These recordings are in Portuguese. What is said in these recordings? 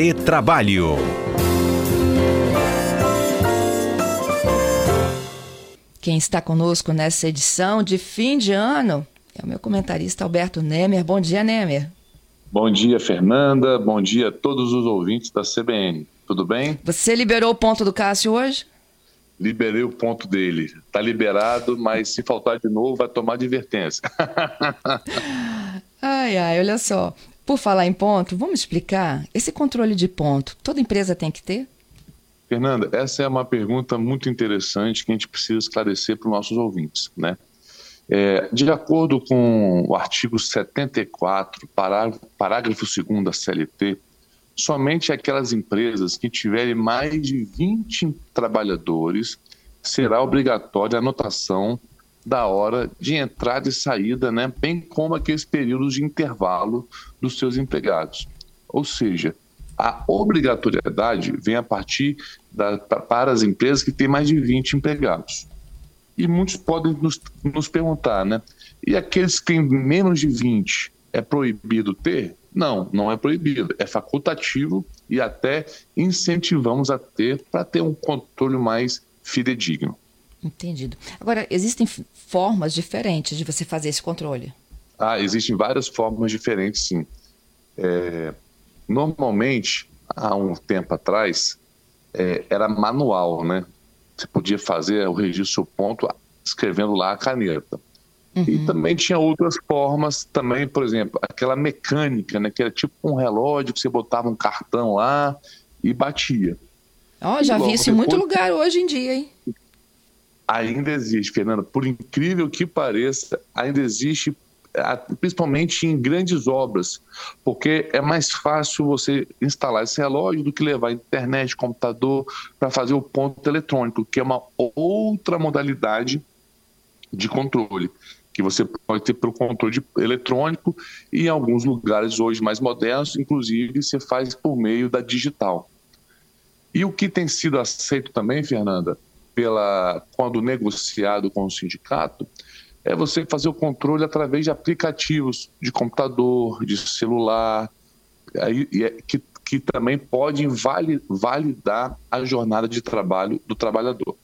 Retrabalho. Quem está conosco nessa edição de fim de ano é o meu comentarista Alberto Nemer. Bom dia, Nemer. Bom dia, Fernanda. Bom dia a todos os ouvintes da CBN. Tudo bem? Você liberou o ponto do Cássio hoje? Liberei o ponto dele. Está liberado, mas se faltar de novo, vai tomar advertência. ai, ai, olha só. Por falar em ponto, vamos explicar? Esse controle de ponto, toda empresa tem que ter? Fernanda, essa é uma pergunta muito interessante que a gente precisa esclarecer para os nossos ouvintes. Né? É, de acordo com o artigo 74, parágrafo, parágrafo 2 da CLT, somente aquelas empresas que tiverem mais de 20 trabalhadores será obrigatória a anotação da hora de entrada e saída, né, bem como aqueles períodos de intervalo dos seus empregados. Ou seja, a obrigatoriedade vem a partir da, para as empresas que têm mais de 20 empregados. E muitos podem nos, nos perguntar, né? E aqueles que têm menos de 20, é proibido ter? Não, não é proibido. É facultativo e até incentivamos a ter para ter um controle mais fidedigno. Entendido. Agora, existem formas diferentes de você fazer esse controle? Ah, existem várias formas diferentes, sim. É, Normalmente, há um tempo atrás, é, era manual, né? Você podia fazer o registro ponto escrevendo lá a caneta. Uhum. E também tinha outras formas, também, por exemplo, aquela mecânica, né? Que era tipo um relógio que você botava um cartão lá e batia. Ó, oh, já vi isso em muito lugar hoje em dia, hein? Ainda existe, Fernanda. Por incrível que pareça, ainda existe principalmente em grandes obras, porque é mais fácil você instalar esse relógio do que levar internet, computador para fazer o ponto eletrônico, que é uma outra modalidade de controle que você pode ter pelo controle eletrônico e em alguns lugares hoje mais modernos, inclusive você faz por meio da digital. E o que tem sido aceito também, Fernanda, pela quando negociado com o sindicato, é você fazer o controle através de aplicativos de computador, de celular, é, que, que também podem validar a jornada de trabalho do trabalhador.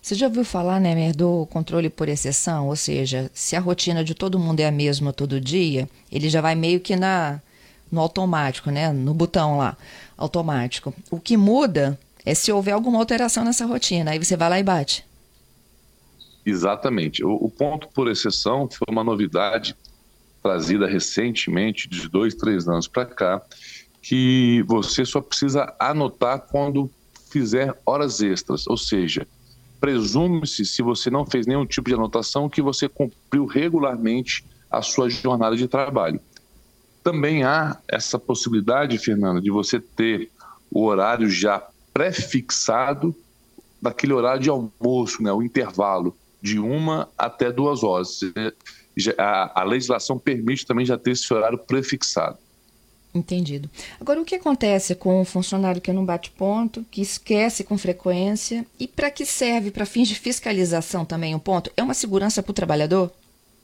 Você já ouviu falar, né, do controle por exceção? Ou seja, se a rotina de todo mundo é a mesma todo dia, ele já vai meio que na no automático, né, no botão lá, automático. O que muda é se houver alguma alteração nessa rotina, aí você vai lá e bate. Exatamente. O, o, ponto por exceção foi uma novidade trazida recentemente, de dois, três anos para cá, que você só precisa anotar quando fizer horas extras, ou seja, presume-se, se você não fez nenhum tipo de anotação, que você cumpriu regularmente a sua jornada de trabalho. Também há essa possibilidade, Fernanda, de você ter o horário já pré-fixado daquele horário de almoço, né, o intervalo de uma até duas horas. A, a legislação permite também já ter esse horário prefixado. Entendido. Agora, o que acontece com um funcionário que não bate ponto, que esquece com frequência e para que serve? Para fins de fiscalização também um ponto? É uma segurança para o trabalhador?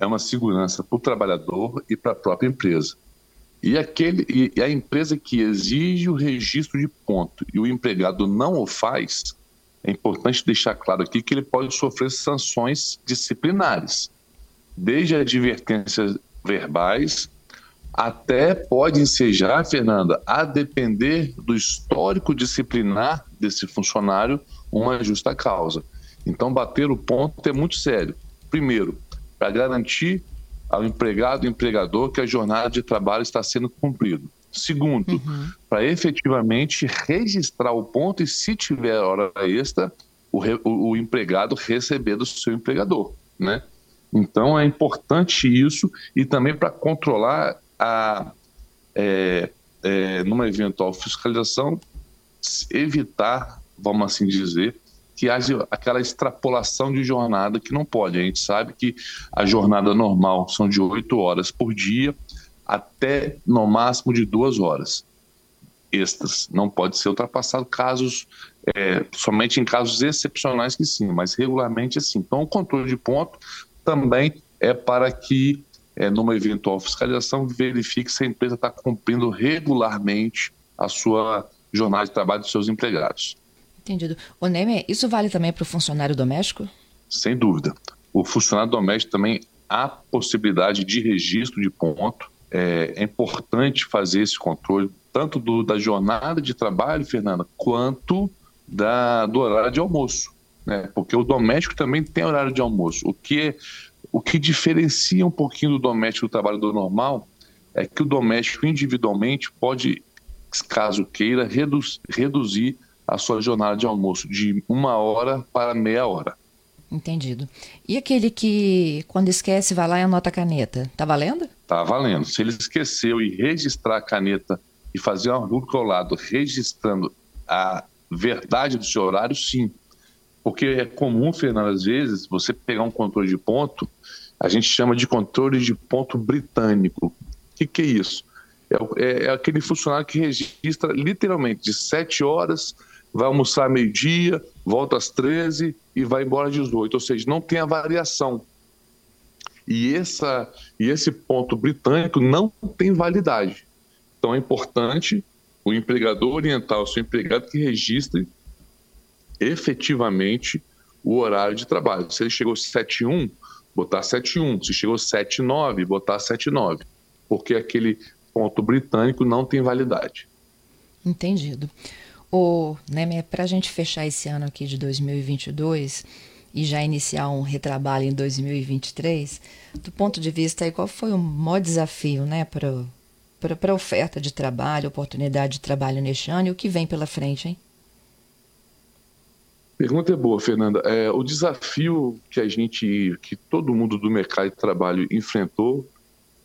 É uma segurança para o trabalhador e para a própria empresa. E, aquele, e a empresa que exige o registro de ponto e o empregado não o faz, é importante deixar claro aqui que ele pode sofrer sanções disciplinares, desde advertências verbais até pode ensejar, Fernanda, a depender do histórico disciplinar desse funcionário, uma justa causa. Então, bater o ponto é muito sério. Primeiro, para garantir ao empregado e empregador que a jornada de trabalho está sendo cumprida. Segundo, uhum. para efetivamente registrar o ponto e, se tiver hora extra, o, re, o, o, empregado receber do seu empregador, né? Então é importante isso e também para controlar a é, é, numa eventual fiscalização evitar, vamos assim dizer, que haja aquela extrapolação de jornada que não pode. A gente sabe que a jornada normal são de oito horas por dia até no máximo de duas horas extras. Não pode ser ultrapassado casos, é, somente em casos excepcionais que sim, mas regularmente assim. Então, o controle de ponto também é para que, é, numa eventual fiscalização, verifique se a empresa está cumprindo regularmente a sua jornada de trabalho dos seus empregados. Entendido. O Neme, isso vale também para o funcionário doméstico? Sem dúvida. O funcionário doméstico também há possibilidade de registro de ponto. É, é importante fazer esse controle, tanto do, da jornada de trabalho, Fernanda, quanto da, do horário de almoço. Né? Porque o doméstico também tem horário de almoço. O que, o que diferencia um pouquinho do doméstico do trabalho do normal é que o doméstico individualmente pode, caso queira, reduz, reduzir a sua jornada de almoço de uma hora para meia hora. Entendido. E aquele que, quando esquece, vai lá e anota a caneta, tá valendo? Tá valendo. Se ele esqueceu e registrar a caneta e fazer uma rúbrica ao lado, registrando a verdade do seu horário, sim. Porque é comum, Fernando, às vezes, você pegar um controle de ponto, a gente chama de controle de ponto britânico. O que, que é isso? É, é, é aquele funcionário que registra literalmente de 7 horas vai almoçar meio-dia, volta às 13 e vai embora às 18. Ou seja, não tem a variação. E, essa, e esse ponto britânico não tem validade. Então é importante o empregador orientar o seu empregado que registre efetivamente o horário de trabalho. Se ele chegou 7.1, botar 7.1. Se chegou 7.9, botar 7.9. Porque aquele ponto britânico não tem validade. Entendido. Né, para a gente fechar esse ano aqui de 2022 e já iniciar um retrabalho em 2023, do ponto de vista aí, qual foi o maior desafio né, para a oferta de trabalho, oportunidade de trabalho neste ano e o que vem pela frente, hein? Pergunta é boa, Fernanda. É, o desafio que a gente, que todo mundo do mercado de trabalho enfrentou,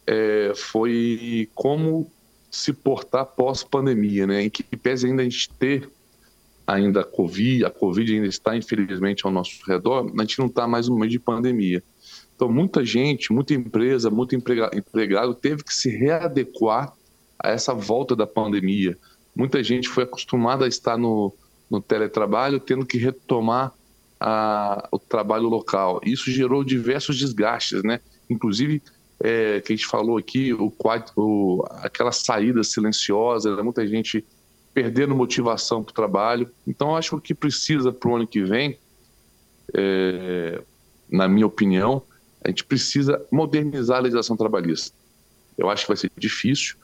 é, foi como se portar pós-pandemia, né? Em que pese ainda a gente ter ainda a Covid, a Covid ainda está infelizmente ao nosso redor, a gente não está mais no meio de pandemia. Então muita gente, muita empresa, muito empregado teve que se readequar a essa volta da pandemia. Muita gente foi acostumada a estar no, no teletrabalho, tendo que retomar a, o trabalho local. Isso gerou diversos desgastes, né? Inclusive é, que a gente falou aqui, o, o, aquela saída silenciosa, né? muita gente perdendo motivação para o trabalho. Então, acho que o que precisa para o ano que vem, é, na minha opinião, a gente precisa modernizar a legislação trabalhista. Eu acho que vai ser difícil,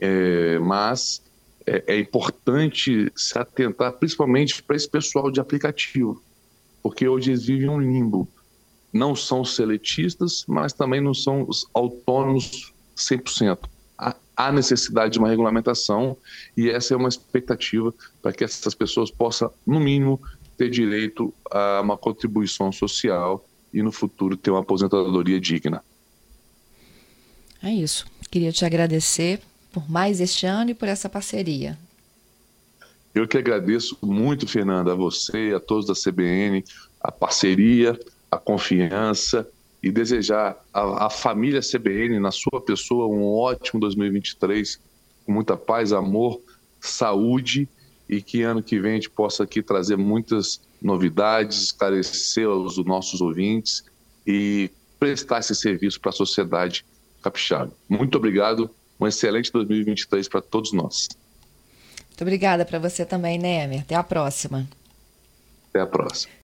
é, mas é, é, importante se atentar principalmente para esse pessoal de aplicativo, porque hoje eles vivem um limbo não são seletistas, mas também não são os autônomos 100%. Há necessidade de uma regulamentação e essa é uma expectativa para que essas pessoas possam, no mínimo, ter direito a uma contribuição social e no futuro ter uma aposentadoria digna. É isso. Queria te agradecer por mais este ano e por essa parceria. Eu que agradeço muito, Fernanda, a você, a todos da CBN, a parceria, a confiança e desejar à, família CBN, na sua pessoa, um ótimo 2023, com muita paz, amor, saúde e que ano que vem a gente possa aqui trazer muitas novidades, esclarecer os nossos ouvintes e prestar esse serviço para a sociedade capixaba. Muito obrigado, um excelente 2023 para todos nós. Muito obrigada para você também, Nemer. Até a próxima. Até a próxima.